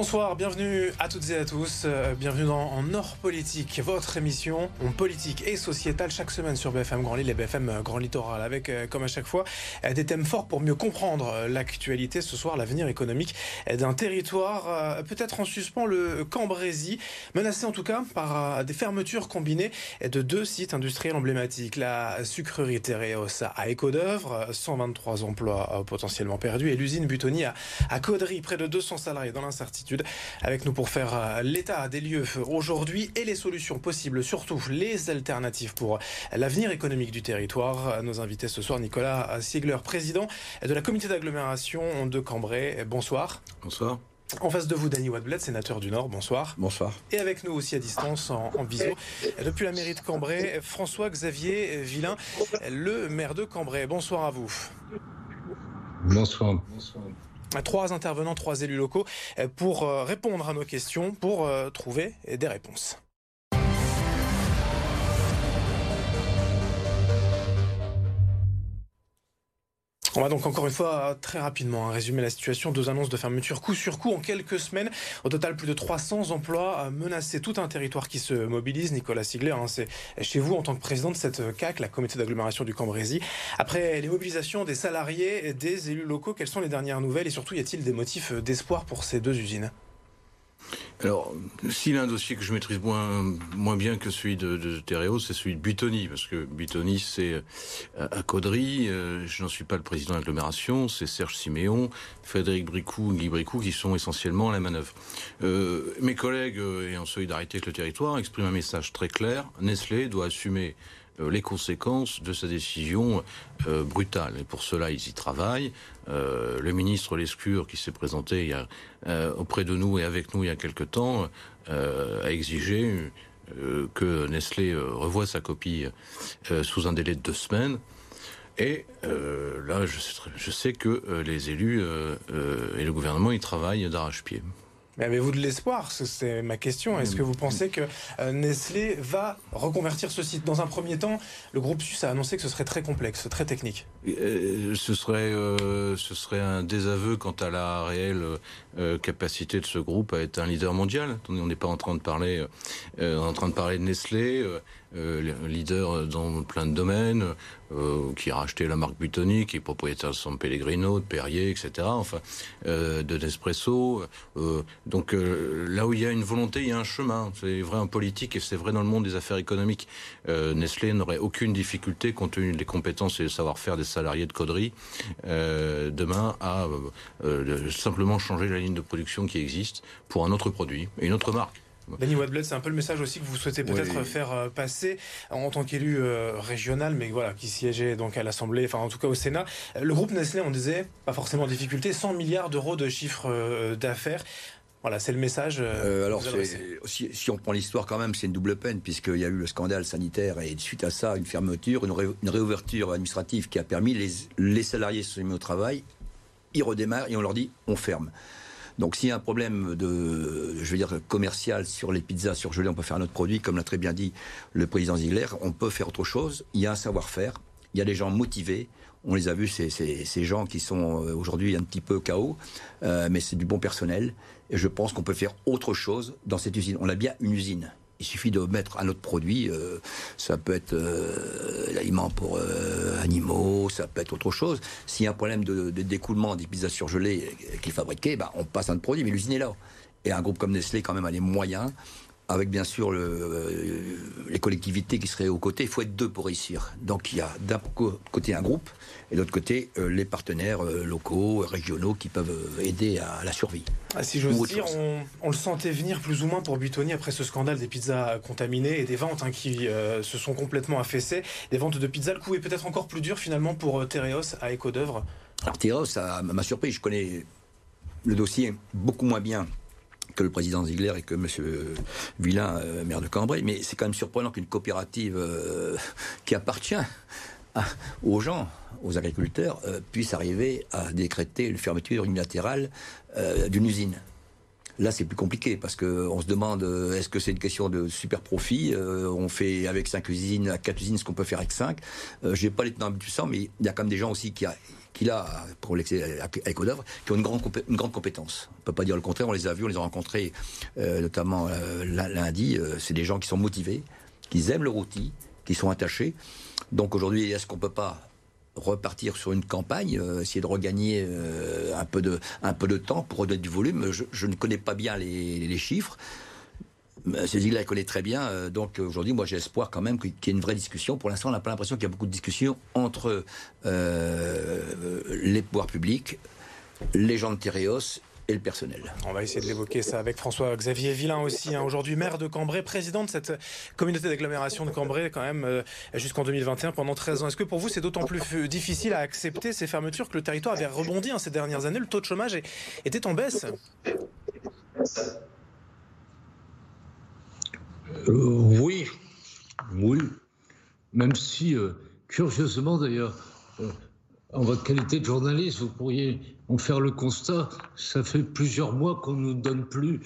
Bonsoir, bienvenue à toutes et à tous. Euh, bienvenue dans En Nord Politique, votre émission en politique et sociétale chaque semaine sur BFM Grand Lille et BFM Grand Littoral, avec euh, comme à chaque fois euh, des thèmes forts pour mieux comprendre l'actualité. Ce soir, l'avenir économique d'un territoire, peut-être en suspens le Cambrésis, menacé en tout cas par des fermetures combinées de deux sites industriels emblématiques. La sucrerie Tereos à Éco-d'œuvre, 123 emplois potentiellement perdus, et l'usine Butoni à, à Caudry, près de 200 salariés dans l'incertitude avec nous pour faire euh, l'état des lieux aujourd'hui et les solutions possibles, surtout les alternatives pour l'avenir économique du territoire. Nos invités ce soir, Nicolas Siegler, président de la comité d'agglomération de Cambrai. Bonsoir. Bonsoir. En face de vous, Danny Wadbled, sénateur du Nord. Bonsoir. Bonsoir. Et avec nous aussi à distance, en, en visio, depuis la mairie de Cambrai, François-Xavier Villain, le maire de Cambrai. Bonsoir à vous. Bonsoir. Bonsoir trois intervenants, trois élus locaux euh, pour euh, répondre à nos questions, pour euh, trouver des réponses. On va donc encore une fois très rapidement hein, résumer la situation. Deux annonces de fermeture coup sur coup en quelques semaines. Au total, plus de 300 emplois menacés. Tout un territoire qui se mobilise. Nicolas Sigler, hein, c'est chez vous en tant que président de cette CAC, la comité d'agglomération du Cambrésis. Après les mobilisations des salariés et des élus locaux, quelles sont les dernières nouvelles? Et surtout y a-t-il des motifs d'espoir pour ces deux usines? Alors, s'il a un dossier que je maîtrise moins, moins bien que celui de, de c'est celui de Butoni, parce que Butoni, c'est euh, à Caudry, euh, je n'en suis pas le président de l'agglomération, c'est Serge Siméon, Frédéric Bricou, Guy Bricou, qui sont essentiellement à la manœuvre. Euh, mes collègues, et en solidarité avec le territoire, expriment un message très clair, Nestlé doit assumer les conséquences de sa décision brutale. Et pour cela, ils y travaillent. Euh, le ministre Lescure, qui s'est présenté a, auprès de nous et avec nous il y a quelque temps, a exigé que Nestlé revoie sa copie sous un délai de deux semaines. Et là, je sais, je sais, que les élus et le gouvernement y travaillent d'arrache-pied. Mais avez-vous de l'espoir? C'est ma question. Est-ce que vous pensez que euh, Nestlé va reconvertir ce site? Dans un premier temps, le groupe SUS a annoncé que ce serait très complexe, très technique. Euh, ce, serait, euh, ce serait un désaveu quant à la réelle capacité de ce groupe à être un leader mondial. On n'est pas en train de parler, en train de parler de Nestlé. Euh, leader dans plein de domaines, euh, qui a racheté la marque Butoni, qui est propriétaire de San Pellegrino, de Perrier, etc. Enfin, euh, de Nespresso. donc là où il y a une volonté, il y a un chemin. C'est vrai en politique et c'est vrai dans le monde des affaires économiques. Nestlé n'aurait aucune difficulté, compte tenu des compétences et du savoir-faire des salariés de Caudry, demain à simplement changer la ligne de production qui existe pour un autre produit et une autre marque. Danny Wadbled, c'est un peu le message aussi que vous souhaitez peut-être faire euh, passer en tant qu'élu euh, régional, mais voilà, qui siégeait donc à l'Assemblée, enfin en tout cas au Sénat. Le groupe Nestlé, on disait, pas forcément en difficulté, 100 milliards d'euros de chiffre euh, d'affaires. Voilà, c'est le message. alors, si, si, on prend l'histoire quand même, c'est une double peine, puisqu'il y a eu le scandale sanitaire et suite à ça, une fermeture, une, réouverture administrative qui a permis les, les salariés se mis au travail, ils redémarrent et on leur dit on ferme. Donc s'il y a un problème de, je veux dire, commercial sur les pizzas surgelées, on peut faire un autre produit, comme l'a très bien dit le président Ziegler, on peut faire autre chose. Il y a un savoir-faire, il y a des gens motivés. On les a vus, ces, ces, gens qui sont euh, aujourd'hui un petit peu chaos, euh, mais c'est du bon personnel. Et je pense qu'on peut faire autre chose dans cette usine. On a bien une usine. Il suffit de mettre un autre produit. Euh, ça peut être euh, l'aliment pour euh, animaux, ça peut être autre chose. S'il y a un problème de, découlement des pizzas surgelées qu'il fabriquait, bah, on passe un autre produit, mais l'usine est là. Et un groupe comme Nestlé, quand même, a les moyens avec bien sûr le, les collectivités qui seraient aux côtés. Il faut être deux pour réussir. Donc il y a d'un côté un groupe et de l'autre côté euh, les partenaires euh, locaux, régionaux qui peuvent euh, aider à la survie. Ah, si j'ose dire, on, le sentait venir plus ou moins pour Butoni après ce scandale des pizzas contaminées et des ventes hein, qui se sont complètement affaissées. Des ventes de pizzas, le coup est peut-être encore plus dur finalement pour Tereos à Éco d'œuvre. Alors Tereos, ça m'a surpris. Je connais le dossier beaucoup moins bien que le président Ziegler et que M. Villain, maire de Cambrai. Mais c'est quand même surprenant qu'une coopérative qui appartient aux gens, aux agriculteurs, euh, puissent arriver à décréter une fermeture unilatérale euh, d'une usine. Là, c'est plus compliqué parce qu'on se demande euh, est-ce que c'est une question de super profit On fait avec cinq usines, quatre usines, ce qu'on peut faire avec cinq? Je n'ai pas les tenants du sang, mais il y a quand même des gens aussi qui, qu'il a pour avec Odovre, qui ont une grande, une grande compétence. On ne peut pas dire le contraire, on les a vus, on les a rencontrés euh, notamment euh, lundi. Euh, c'est des gens qui sont motivés, qui aiment leur outil, qui sont attachés. Donc aujourd'hui, est-ce qu'on ne peut pas repartir sur une campagne, essayer de regagner un, peu de, un peu de temps pour redonner du volume? Je, ne connais pas bien les chiffres. Cécile la connaît très bien, euh, donc aujourd'hui, moi j'ai espoir quand même qu'il y ait une vraie discussion. Pour l'instant, on n'a pas l'impression qu'il y a beaucoup de discussions entre euh, les pouvoirs publics, les gens de Théréos et le personnel. On va essayer de l'évoquer ça avec François-Xavier Villain aussi, hein. aujourd'hui maire de Cambrai, président de cette communauté d'agglomération de Cambrai quand même euh, jusqu'en 2021 pendant 13 ans. Est-ce que pour vous c'est d'autant plus difficile à accepter ces fermetures que le territoire avait rebondi hein, ces dernières années? Le taux de chômage était en baisse Euh, oui, oui. Même si, euh, curieusement d'ailleurs, euh, en votre qualité de journaliste, vous pourriez en faire le constat, ça fait plusieurs mois qu'on ne nous donne plus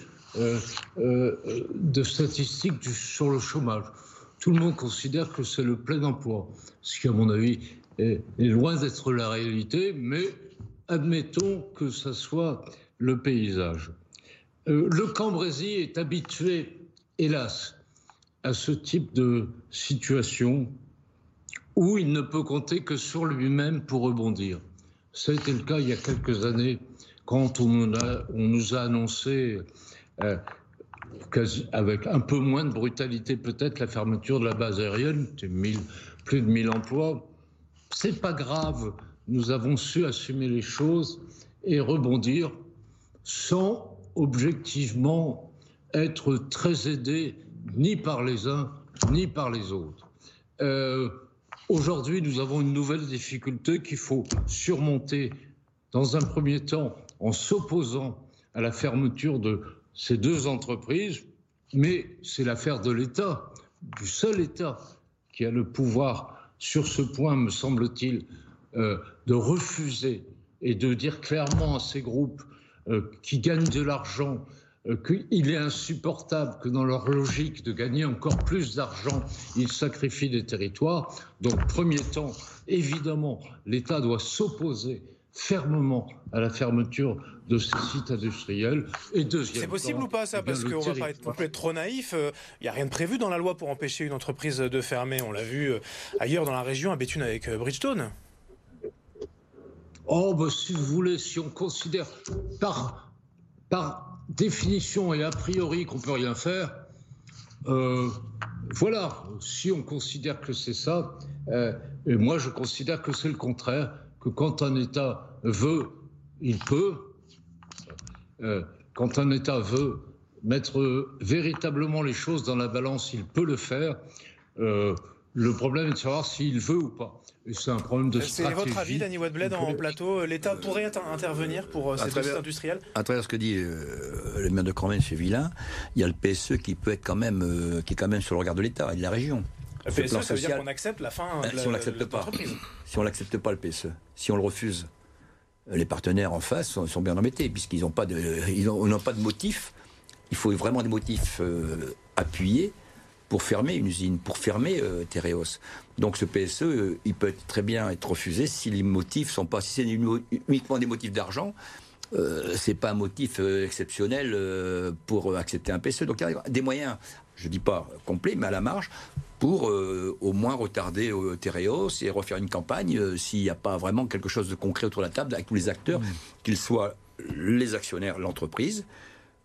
de statistiques sur le chômage. Tout le monde considère que c'est le plein emploi, ce qui, à mon avis, est, loin d'être la réalité, mais admettons que ça soit le paysage. le Cambrésis est habitué hélas, à ce type de situation où il ne peut compter que sur lui-même pour rebondir. Été le cas il y a quelques années quand on, nous a annoncé, euh, avec un peu moins de brutalité peut-être, la fermeture de la base aérienne, plus de 1000 emplois. C'est pas grave, nous avons su assumer les choses et rebondir sans objectivement être très aidé ni par les uns ni par les autres. Euh, aujourd'hui, nous avons une nouvelle difficulté qu'il faut surmonter dans un premier temps en s'opposant à la fermeture de ces deux entreprises, mais c'est l'affaire de l'État, du seul État qui a le pouvoir sur ce point, me semble-t-il, euh, de refuser et de dire clairement à ces groupes euh, qui gagnent de l'argent qu'il est insupportable que dans leur logique de gagner encore plus d'argent, ils sacrifient des territoires. Donc, premier temps, évidemment, l'État doit s'opposer fermement à la fermeture de ces sites industriels. Et deuxième C'est possible ou pas ça eh Parce qu'on va pas être, trop naïf. Il euh, n'y a rien de prévu dans la loi pour empêcher une entreprise de fermer. On l'a vu euh, ailleurs dans la région, à Béthune avec Bridgestone. Oh, bah, si vous voulez, si on considère par, par définition et a priori qu'on peut rien faire, euh, voilà, si on considère que c'est ça, euh, et moi je considère que c'est le contraire, que quand un État veut, il peut, euh, quand un État veut mettre véritablement les choses dans la balance, il peut le faire. Le problème est de savoir s'il veut ou pas. C'est un problème de stratégie. C'est votre avis, Danny Wadbled, en plateau L'État pourrait intervenir pour euh, cette industrie industrielle? À travers ce que dit euh, le maire de Cranmel chez Villain, il y a le PSE qui peut être quand même, euh, qui est quand même sur le regard de l'État et de la région. Le PSE, ça veut dire qu'on accepte la fin de Si on l'accepte pas, si on l'accepte pas le PSE, si on le refuse, les partenaires en face sont, bien embêtés puisqu'ils n'ont pas de, ils n'ont pas de motif. Il faut vraiment des motifs appuyés pour fermer une usine, pour fermer euh, Donc ce PSE, euh, il peut très bien être refusé si les motifs sont pas, si c'est uniquement des motifs d'argent. Euh, c'est pas un motif euh, exceptionnel pour accepter un PSE. Donc il y a des moyens, je dis pas complets, mais à la marge, pour au moins retarder Tereos et refaire une campagne s'il n'y a pas vraiment quelque chose de concret autour de la table avec tous les acteurs, mmh. qu'ils soient les actionnaires, l'entreprise,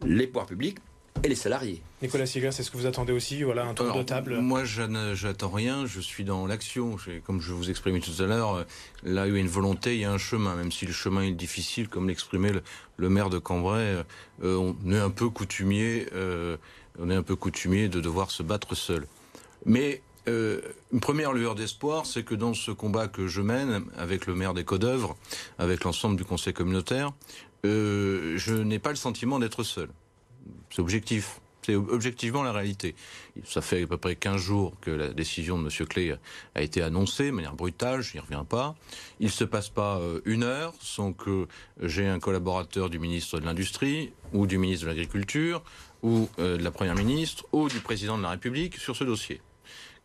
les pouvoirs publics, et les salariés. Nicolas Siga, c'est ce que vous attendez aussi Voilà, un tour de table Moi, j'attends rien, je suis dans l'action. Comme je vous exprimais tout à l'heure, là où il y a une volonté, il y a un chemin, même si le chemin est difficile, comme l'exprimait le, maire de Cambrai. Euh, on est un peu coutumier, euh, on est un peu coutumier de devoir se battre seul. Mais euh, une première lueur d'espoir, c'est que dans ce combat que je mène avec le maire des Codeurs, avec l'ensemble du conseil communautaire, je n'ai pas le sentiment d'être seul. C'est objectif. C'est objectivement la réalité. Ça fait à peu près 15 jours que la décision de M. Clé a été annoncée de manière brutale, je n'y reviens pas. Il ne se passe pas euh, une heure sans que j'ai un collaborateur du ministre de l'Industrie ou du ministre de l'Agriculture ou euh, de la Première ministre ou du président de la République sur ce dossier,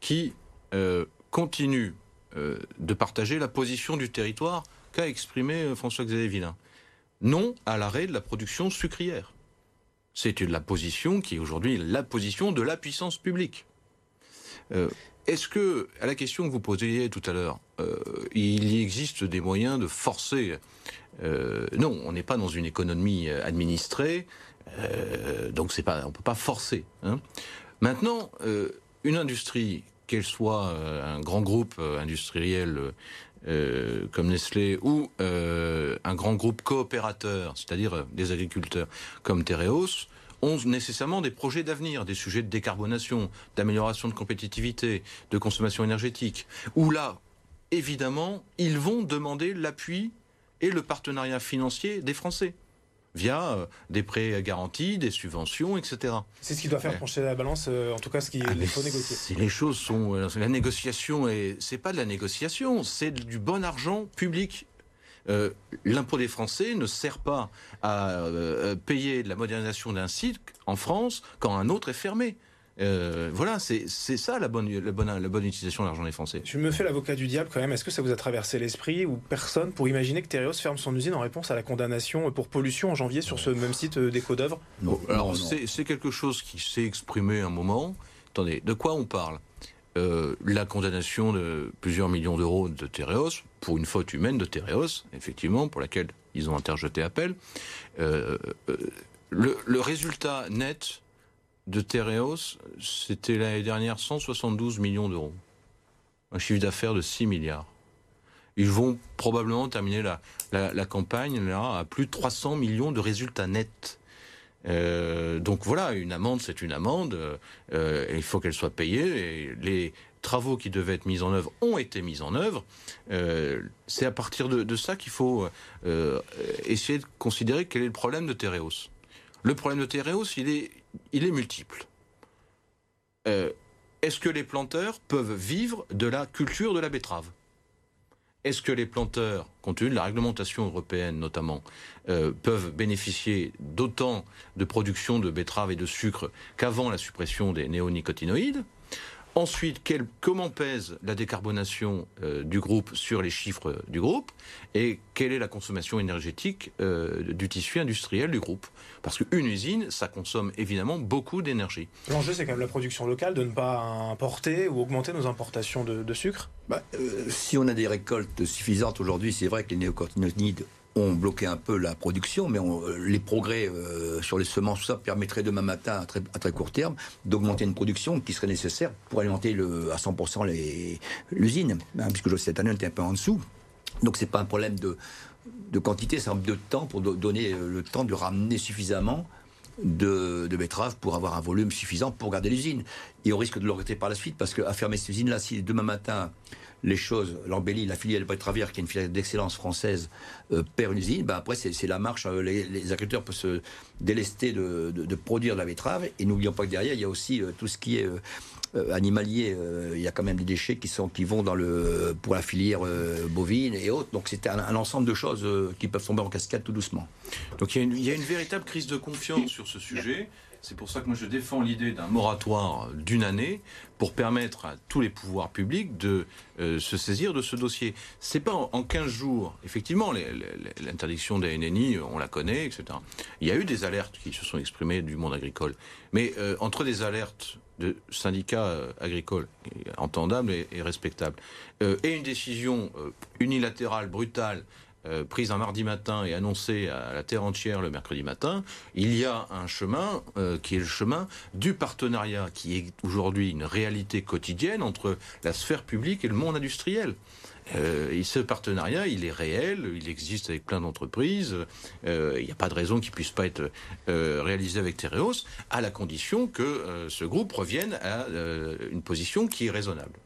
qui euh, continue de partager la position du territoire qu'a exprimé François-Xavier Villain. Non à l'arrêt de la production sucrière. C'est la position qui est aujourd'hui la position de la puissance publique. Est-ce que, à la question que vous posiez tout à l'heure, euh, il existe des moyens de forcer euh, Non, on n'est pas dans une économie euh, administrée, donc pas, on peut pas forcer. Hein. Maintenant, une industrie, qu'elle soit un grand groupe industriel comme Nestlé ou un grand groupe coopérateur, c'est-à-dire des agriculteurs comme Tereos, ont nécessairement des projets d'avenir, des sujets de décarbonation, d'amélioration de compétitivité, de consommation énergétique, où là, évidemment, ils vont demander l'appui et le partenariat financier des Français via euh, des prêts garantis, des subventions, etc. C'est ce qui doit faire pencher la balance, euh, en tout cas ce qu'il ah, faut négocier. Si les choses sont, euh, la négociation et c'est pas de la négociation, c'est du bon argent public euh, l'impôt des Français ne sert pas à euh, payer de la modernisation d'un site en France quand un autre est fermé. Euh, voilà, c'est ça la bonne, la, bonne, la bonne utilisation de l'argent des Français. Je me fais l'avocat du diable quand même. Est-ce que ça vous a traversé l'esprit ou personne pour imaginer que Tereos ferme son usine en réponse à la condamnation pour pollution en janvier sur ce même site d'éco d'œuvre Non, alors c'est quelque chose qui s'est exprimé un moment. Attendez, de quoi on parle? Euh, la condamnation de plusieurs millions d'euros de Tereos pour une faute humaine de Tereos, effectivement, pour laquelle ils ont interjeté appel. Euh, euh, le, résultat net de Tereos, c'était l'année dernière 172 millions d'euros. Un chiffre d'affaires de 6 milliards. Ils vont probablement terminer la, la campagne là, à plus de 300 millions de résultats nets. Euh, donc voilà, une amende, c'est une amende. Euh, il faut qu'elle soit payée. Et les travaux qui devaient être mis en œuvre ont été mis en œuvre. Euh, c'est à partir de, ça qu'il faut essayer de considérer quel est le problème de Tereos. Le problème de Tereos, il est, il est multiple. Est-ce que les planteurs peuvent vivre de la culture de la betterave? Est-ce que les planteurs, compte tenu de la réglementation européenne notamment, euh, peuvent bénéficier d'autant de production de betteraves et de sucre qu'avant la suppression des néonicotinoïdes? Ensuite, comment pèse la décarbonation euh, du groupe sur les chiffres du groupe et quelle est la consommation énergétique euh, du tissu industriel du groupe? Parce qu'une usine, ça consomme évidemment beaucoup d'énergie. L'enjeu, c'est quand même la production locale, de ne pas importer ou augmenter nos importations de, sucre? Bah, Si on a des récoltes suffisantes aujourd'hui, c'est vrai que les néonicotinoïdes ont bloqué un peu la production, mais les progrès euh, sur les semences, ça permettrait demain matin, à très, court terme, d'augmenter une production qui serait nécessaire pour alimenter le, à 100% l'usine, hein, puisque cette année on était un peu en dessous. Donc c'est pas un problème de, quantité, c'est un de temps pour donner euh, le temps de ramener suffisamment de, betteraves pour avoir un volume suffisant pour garder l'usine. Et on risque de l'arrêter par la suite parce qu'à fermer cette usine-là, si demain matin les choses, l'embellie, la filiale betteravière, qui est une filiale d'excellence française, euh, perd une usine, ben après c'est la marche. Euh, les, agriculteurs peuvent se délester de, produire de la betterave. Et n'oublions pas que derrière, il y a aussi euh, tout ce qui est animalier. il y a quand même des déchets qui, sont, qui vont dans le, pour la filière bovine et autres. Donc c'est un, ensemble de choses qui peuvent tomber en cascade tout doucement. Donc il y, a une, véritable crise de confiance sur ce sujet. C'est pour ça que moi je défends l'idée d'un moratoire d'une année pour permettre à tous les pouvoirs publics de euh, se saisir de ce dossier. C'est pas en, 15 jours. Effectivement, l'interdiction des NNI, on la connaît, etc. Il y a eu des alertes qui se sont exprimées du monde agricole. Mais euh, entre des alertes de syndicats euh, agricoles, entendables et, et respectables, et une décision unilatérale, brutale, euh, prise un mardi matin et annoncée à la terre entière le mercredi matin, il y a un chemin euh, qui est le chemin du partenariat, qui est aujourd'hui une réalité quotidienne entre la sphère publique et le monde industriel. Euh, et ce partenariat, il est réel, il existe avec plein d'entreprises. il n'y a pas de raison qu'il puisse pas être réalisé avec Tereos, à la condition que ce groupe revienne à une position qui est raisonnable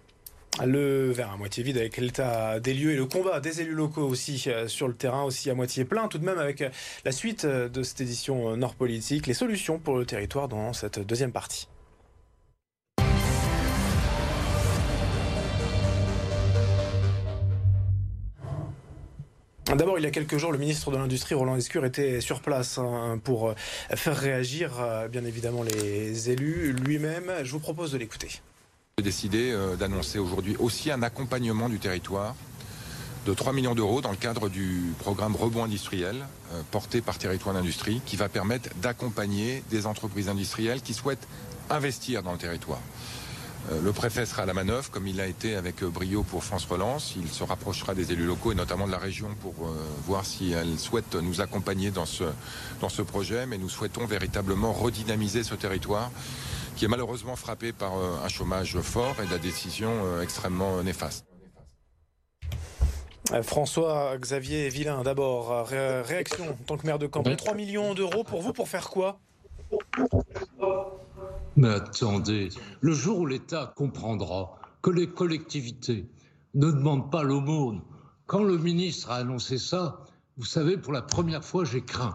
le verre à moitié vide avec l'état des lieux et le combat des élus locaux aussi euh, sur le terrain aussi à moitié plein tout de même avec euh, la suite euh, de cette édition Nord Politique, les solutions pour le territoire dans cette deuxième partie. D'abord, il y a quelques jours, le ministre de l'Industrie, Roland Escure, était sur place hein, pour faire réagir, bien évidemment, les élus lui-même. Je vous propose de l'écouter. J'ai décidé euh, d'annoncer aujourd'hui aussi un accompagnement du territoire de 3 millions d'euros dans le cadre du programme Rebond industriel euh, porté par Territoire d'Industrie qui va permettre d'accompagner des entreprises industrielles qui souhaitent investir dans le territoire. Euh, le préfet sera à la manœuvre, comme il l'a été avec euh, brio pour France Relance. Il se rapprochera des élus locaux et notamment de la région pour voir si elle souhaite nous accompagner dans ce, dans ce projet. Mais nous souhaitons véritablement redynamiser ce territoire qui est malheureusement frappé par un chômage fort et de la décision extrêmement néfaste. Euh, François Xavier Villain, d'abord, réaction en tant que maire de Cambrai. 3 millions d'euros pour vous, pour faire quoi? Mais attendez, le jour où l'État comprendra que les collectivités ne demandent pas l'aumône, quand le ministre a annoncé ça, vous savez, pour la première fois, j'ai craint.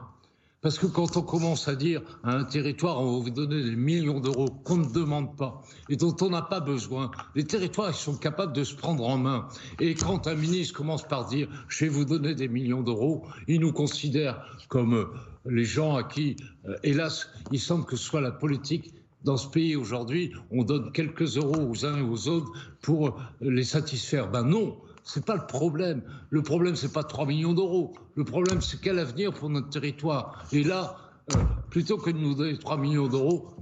Parce que quand on commence à dire à un territoire, on va vous donner des millions d'euros qu'on ne demande pas et dont on n'a pas besoin, les territoires sont capables de se prendre en main. Et quand un ministre commence par dire je vais vous donner des millions d'euros, il nous considère comme euh, les gens à qui, euh, hélas, il semble que ce soit la politique dans ce pays aujourd'hui, on donne quelques euros aux uns et aux autres pour les satisfaire. Ben non, n'est pas le problème. Le problème, c'est pas 3 millions d'euros. Le problème, c'est quel avenir pour notre territoire. Et là, euh, plutôt que de nous donner 3 millions d'euros,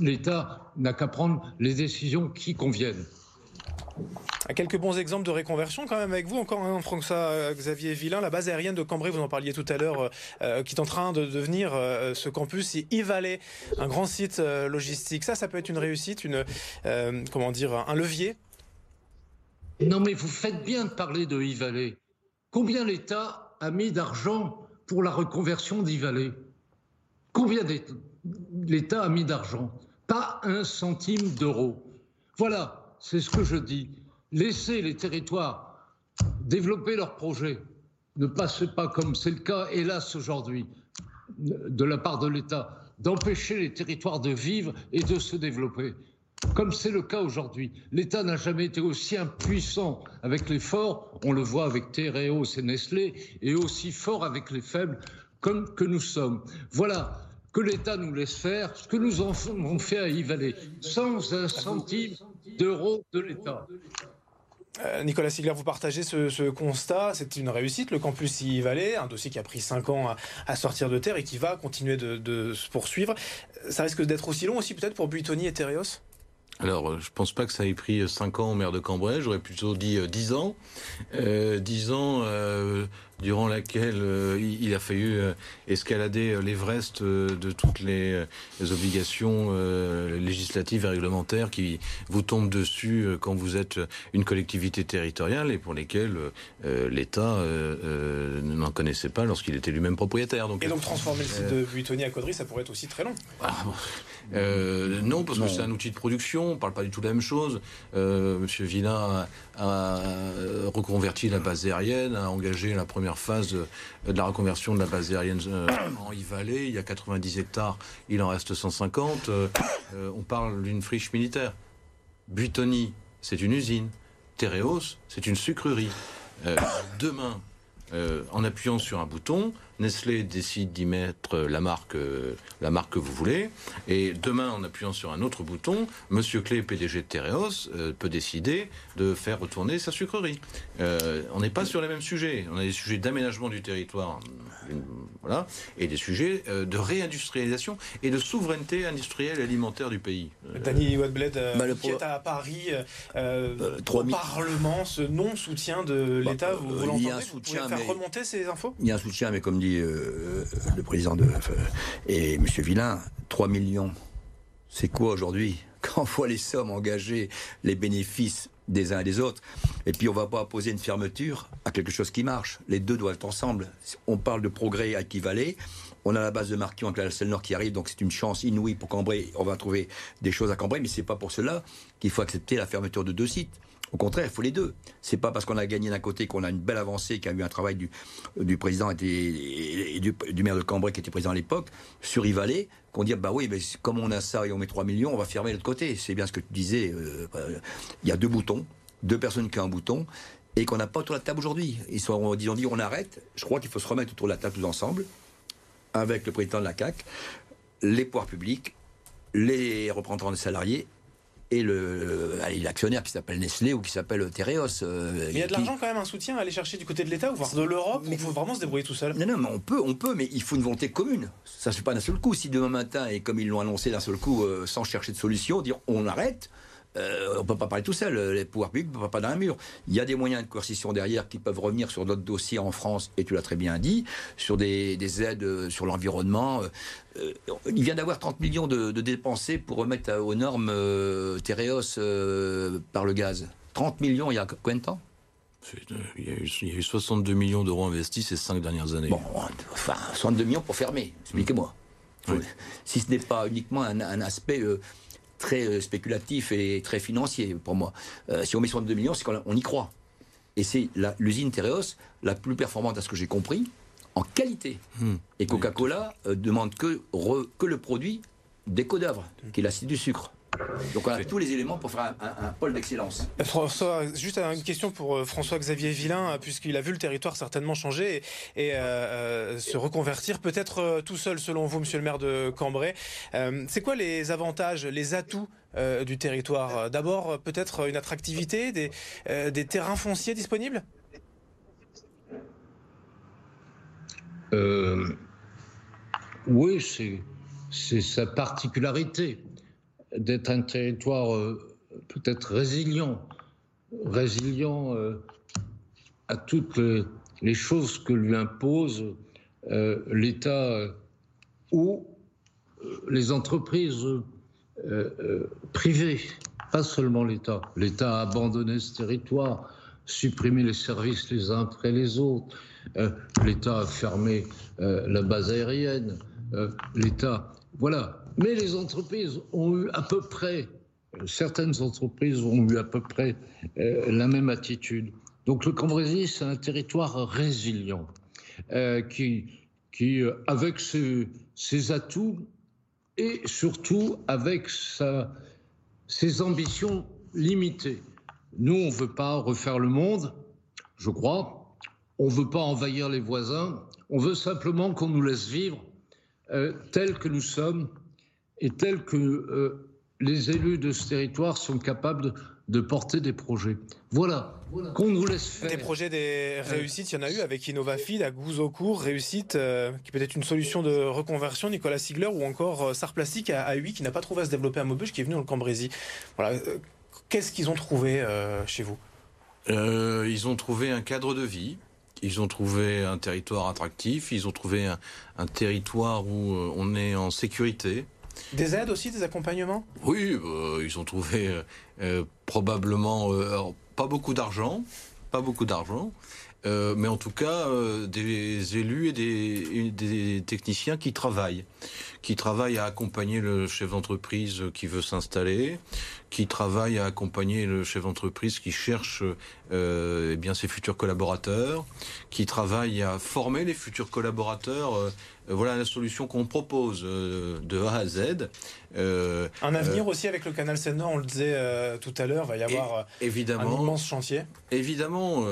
l'État n'a qu'à prendre les décisions qui conviennent. Quelques bons exemples de réconversion quand même avec vous encore, hein, François euh, Xavier Villain. La base aérienne de Cambrai, vous en parliez tout à l'heure, euh, qui est en train de devenir ce campus Ivalé, un grand site logistique. Ça, ça peut être une réussite, une comment dire, un levier? Non, mais vous faites bien de parler de e Combien l'État a mis d'argent pour la reconversion d'e Combien l'État a mis d'argent? Pas un centime d'euro. Voilà, c'est ce que je dis. Laissez les territoires développer leurs projets. Ne passez pas comme c'est le cas, hélas, aujourd'hui, de la part de l'État, d'empêcher les territoires de vivre et de se développer comme c'est le cas aujourd'hui. L'État n'a jamais été aussi impuissant avec les forts, on le voit avec Tereos et Nestlé, et aussi fort avec les faibles, comme que nous sommes. Voilà, que l'État nous laisse faire ce que nous avons fait à Yvalet, sans un centime d'euros de l'État. Euh, Nicolas Sigler, vous partagez ce, constat. C'est une réussite, le campus y un dossier qui a pris 5 ans à, sortir de terre et qui va continuer de, se poursuivre. Ça risque d'être aussi long aussi peut-être pour Buitoni et Tereos alors, euh, je pense pas que ça ait pris 5 ans au maire de Cambrai, j'aurais plutôt dit 10 ans. Euh, 10 ans euh, durant laquelle euh, il a fallu euh, escalader l'Everest de toutes les, obligations législatives et réglementaires qui vous tombent dessus quand vous êtes une collectivité territoriale et pour lesquelles l'État n'en connaissait pas lorsqu'il était lui-même propriétaire. Donc, et donc transformer le site de Buitoni à Caudry, ça pourrait être aussi très long ah, Non, parce que c'est un outil de production, on ne parle pas du tout de la même chose. Monsieur Villain a reconverti la base aérienne, a engagé la première phase de, la reconversion de la base aérienne euh, en Yvalais. Il y a 90 hectares, il en reste 150. Euh, euh, on parle d'une friche militaire. Buitoni, c'est une usine. Tereos, c'est une sucrerie. demain, en appuyant sur un bouton, Nestlé décide d'y mettre la marque, euh, la marque que vous voulez, et demain, en appuyant sur un autre bouton, Monsieur Clé, PDG de Tereos, euh, peut décider de faire retourner sa sucrerie. Euh, on n'est pas sur les mêmes sujets. On a des sujets d'aménagement du territoire, voilà, et des sujets de réindustrialisation et de souveraineté industrielle et alimentaire du pays. Dany Wadbled, bah, qui est à Paris, au Parlement, ce non-soutien de bah, l'État, vous, vous l'entendez Vous pouvez faire remonter ces infos? Il y a un soutien, mais comme dit euh, le président de, et M. Villain, 3 millions. C'est quoi aujourd'hui? Quand on voit les sommes engagées, les bénéfices des uns et des autres, et puis on va pas opposer une fermeture à quelque chose qui marche. Les deux doivent être ensemble. On parle de progrès à. On a la base de Marquion avec la Nord qui arrive, donc c'est une chance inouïe pour Cambrai. On va trouver des choses à Cambrai, mais c'est pas pour cela qu'il faut accepter la fermeture de deux sites. Au contraire, il faut les deux. C'est pas parce qu'on a gagné d'un côté qu'on a une belle avancée, qu'il a eu un travail du, président et, du, maire de Cambrai qui était président à l'époque, sur Yvalet, qu'on dit bah oui, mais comme on a ça et on met 3 millions, on va fermer l'autre côté. C'est bien ce que tu disais. Euh, il y a deux boutons, deux personnes qui ont un bouton, et qu'on n'a pas autour de la table aujourd'hui. Ils sont, on dit, on dit on arrête. Je crois qu'il faut se remettre autour de la table tous ensemble, avec le président de la CAC, les pouvoirs publics, les représentants des salariés et le, l'actionnaire qui s'appelle Nestlé ou qui s'appelle Tereos. mais il y a de l'argent quand même, un soutien à aller chercher du côté de l'État ou voir de l'Europe Mais il faut vraiment se débrouiller tout seul. Non, non, mais on peut, on peut, mais il faut une volonté commune. Ça ne se fait pas d'un seul coup. Si demain matin, et comme ils l'ont annoncé d'un seul coup, sans chercher de solution, dire on arrête, euh, on ne peut pas parler tout seul, les pouvoirs publics ne peuvent pas parler d'un mur. Il y a des moyens de coercition derrière qui peuvent revenir sur d'autres dossiers en France, et tu l'as très bien dit, sur des, aides euh, sur l'environnement. Euh, il vient d'avoir 30 millions de, dépensés pour remettre aux normes euh, par le gaz. 30 millions il y a combien de temps? Il y, a eu, 62 millions d'euros investis ces cinq dernières années. Bon, enfin, 62 millions pour fermer, expliquez-moi. Si ce n'est pas uniquement un, aspect très euh, spéculatif et très financier pour moi. Euh, si on met 62 millions, c'est qu'on y croit. Et c'est l'usine Tereos la plus performante, à ce que j'ai compris, en qualité. Hmm. Et Coca-Cola euh, demande que, que le produit des d'œuvre, qui est l'acide du sucre. Donc on a tous les éléments pour faire un, pôle d'excellence. François, juste une question pour euh, François-Xavier Villain, puisqu'il a vu le territoire certainement changer et, euh, euh, se reconvertir, peut-être tout seul selon vous, monsieur le maire de Cambrai. C'est quoi les avantages, les atouts du territoire? D'abord, peut-être une attractivité, des, des terrains fonciers disponibles? Oui, c'est sa particularité d'être un territoire euh, peut-être résilient, résilient euh, à toutes les choses que lui impose euh, l'État ou les entreprises privées, pas seulement l'État. L'État a abandonné ce territoire, supprimé les services les uns après les autres. L'État a fermé la base aérienne. L'État, voilà, mais les entreprises ont eu à peu près, certaines entreprises ont eu à peu près euh, la même attitude. Donc le Cambrésis, c'est un territoire résilient euh, qui, qui, euh, avec ses, atouts et surtout avec ses ambitions limitées. Nous, on ne veut pas refaire le monde, je crois. On ne veut pas envahir les voisins. On veut simplement qu'on nous laisse vivre euh, tels que nous sommes et tel que euh, les élus de ce territoire sont capables de, porter des projets. Voilà, qu'on nous laisse faire. Des projets, des réussites, il y en a eu avec Innovafid, à Gouzocourt, réussite, euh, qui peut être une solution de reconversion, Nicolas Sigler, ou encore euh, Sarplastique à, à qui n'a pas trouvé à se développer à Maubeuge, qui est venu dans le Cambrésis. Voilà. Qu'est-ce qu'ils ont trouvé chez vous? Ils ont trouvé un cadre de vie. Ils ont trouvé un territoire attractif, ils ont trouvé un territoire où on est en sécurité, des aides aussi, des accompagnements? Oui, euh, ils ont trouvé euh, euh, probablement pas beaucoup d'argent, pas beaucoup d'argent, mais en tout cas des élus et des, des, techniciens qui travaillent, qui travaillent à accompagner le chef d'entreprise qui veut s'installer, qui travaillent à accompagner le chef d'entreprise qui cherche eh bien ses futurs collaborateurs, qui travaillent à former les futurs collaborateurs euh, voilà la solution qu'on propose euh, de A à Z. Euh, un avenir aussi avec le canal Seine-Nord, on le disait tout à l'heure, va y avoir évidemment, un immense chantier. Évidemment,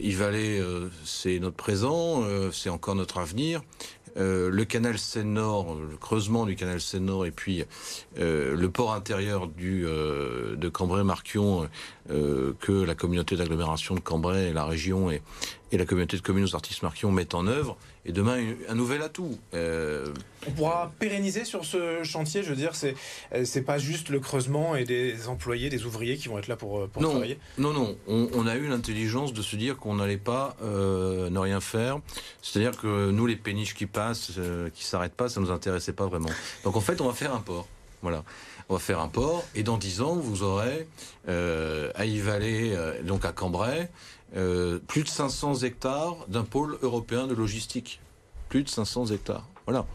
il Vallée, c'est notre présent, c'est encore notre avenir. Le canal Seine-Nord, le creusement du canal Seine-Nord et puis le port intérieur du, de Cambrai-Marquion que la communauté d'agglomération de Cambrai et la région et, et la communauté de communes aux artistes Marquion mettent en œuvre et demain un nouvel atout. Euh, on pourra pérenniser sur ce chantier, je veux dire, c'est euh, c'est pas juste le creusement et des employés, des ouvriers qui vont être là pour, euh, pour travailler. Non, non, on, a eu l'intelligence de se dire qu'on n'allait pas ne rien faire. C'est-à-dire que nous, les péniches qui passent, qui s'arrêtent pas, ça nous intéressait pas vraiment. Donc en fait, on va faire un port. Voilà. On va faire un port et dans dix ans, vous aurez à Yves-Vallée, donc à Cambrai, euh, plus de 500 hectares d'un pôle européen de logistique. Plus de 500 hectares. Voilà,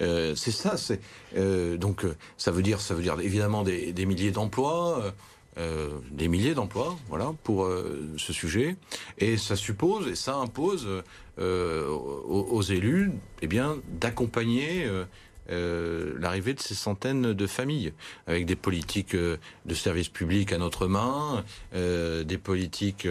euh, c'est ça. C'est euh, donc ça veut dire, ça veut dire évidemment des, milliers d'emplois, des milliers d'emplois, voilà, pour ce sujet. Et ça suppose et ça impose aux, élus, eh bien, d'accompagner l'arrivée de ces centaines de familles, avec des politiques de services publics à notre main, des politiques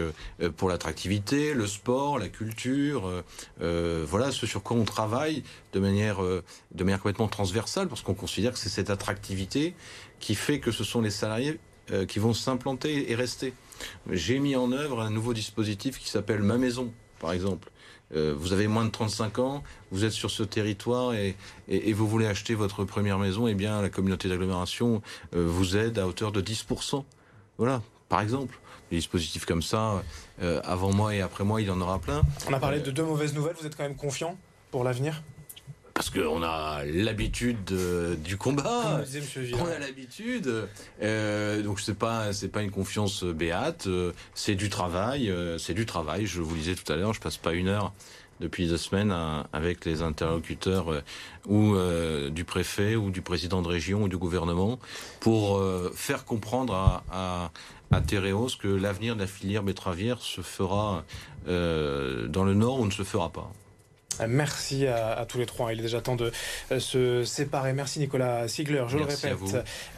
pour l'attractivité, le sport, la culture, voilà ce sur quoi on travaille de manière, de manière complètement transversale, parce qu'on considère que c'est cette attractivité qui fait que ce sont les salariés qui vont s'implanter et rester. J'ai mis en œuvre un nouveau dispositif qui s'appelle Ma Maison, par exemple. Euh, vous avez moins de 35 ans, vous êtes sur ce territoire et, vous voulez acheter votre première maison, eh bien la communauté d'agglomération euh, vous aide à hauteur de 10%. Voilà, par exemple. Des dispositifs comme ça, euh, avant moi et après moi, il y en aura plein. On a parlé de deux mauvaises nouvelles, vous êtes quand même confiant pour l'avenir? Parce qu'on a l'habitude du combat. on a l'habitude. Euh, donc c'est pas c'est pas une confiance béate. Euh, c'est du travail. Euh, c'est du travail. Je vous le disais tout à l'heure. Je passe pas une heure depuis deux semaines avec les interlocuteurs ou du préfet ou du président de région ou du gouvernement pour faire comprendre à, à, à que l'avenir de la filière betteravière se fera dans le nord ou ne se fera pas. Merci à, tous les trois. Il est déjà temps de euh, se séparer. Merci Nicolas Sigler. Je le répète,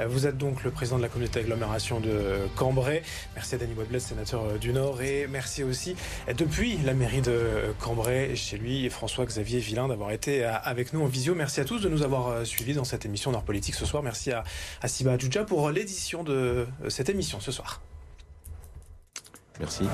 euh, vous. êtes donc le président de la communauté d'agglomération de Cambrai. Merci à Danny Boisbled, sénateur euh, du Nord. Et merci aussi depuis la mairie de Cambrai, chez lui, François-Xavier Villain, d'avoir été avec nous en visio. Merci à tous de nous avoir suivis dans cette émission Nord Politique ce soir. Merci à, à Siba Adjouja pour l'édition de cette émission ce soir. Merci.